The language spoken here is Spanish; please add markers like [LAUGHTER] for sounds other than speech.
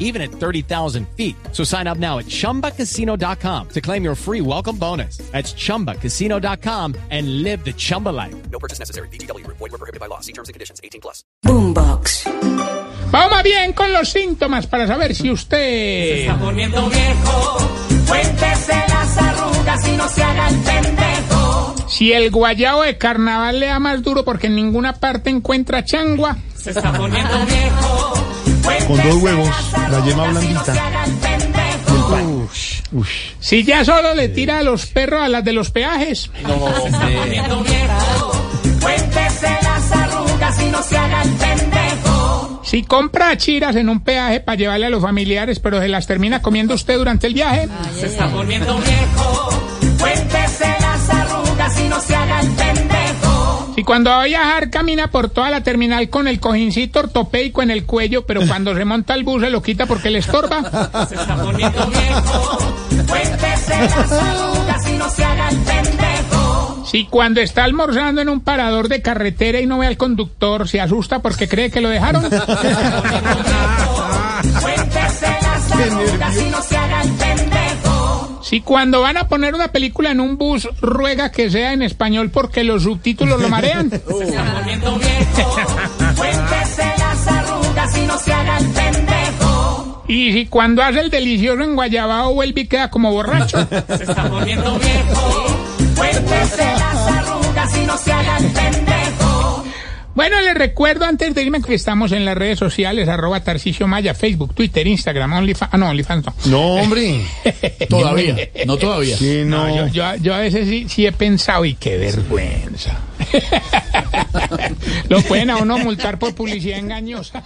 even at 30,000 feet. So sign up now at chumbacasino.com to claim your free welcome bonus. That's chumbacasino.com and live the Chumba life. No purchase necessary. BGW. Void were prohibited by law. See terms and conditions. 18 plus. Boombox. Vamos bien con los síntomas para saber si usted... está poniendo viejo. Cuéntese las arrugas y no se haga el pendejo. Si el guayao de carnaval le da más duro porque en ninguna parte encuentra changua. Se está poniendo viejo. Con dos huevos, la yema blandita. Si ya solo le tira a los perros a las de los peajes. Poniendo viejo. Cuéntese las arrugas y no se haga el pendejo. Si compra chiras en un peaje para llevarle a los familiares, pero se las termina comiendo usted durante el viaje. Se está poniendo viejo. Cuéntese Si cuando va a viajar camina por toda la terminal con el cojincito ortopédico en el cuello, pero cuando se monta al bus se lo quita porque le estorba. [LAUGHS] Se está poniendo viejo. Cuéntese las arrugas y no se haga el pendejo. Si cuando está almorzando en un parador de carretera y no ve al conductor, se asusta porque cree que lo dejaron. Cuéntese las arrugas y no se haga el pendejo. Si cuando van a poner una película en un bus, ruega que sea en español porque los subtítulos lo marean. Se está poniendo viejo. Cuéntese las [LAUGHS] arrugas y no se haga el pendejo. Y si cuando hace el delicioso en Guayabao vuelve y queda como borracho. Se está poniendo viejo. Cuéntese las arrugas y no se haga el pendejo. Bueno, les recuerdo antes de irme que estamos en las redes sociales, arroba Tarcicio Maya, Facebook, Twitter, Instagram, OnlyFans. Ah, no, OnlyFans no. No, hombre. [LAUGHS] Todavía, no todavía. No. No, yo, yo, yo a veces sí, sí he pensado, y qué vergüenza. [LAUGHS] Lo pueden a uno multar por publicidad engañosa.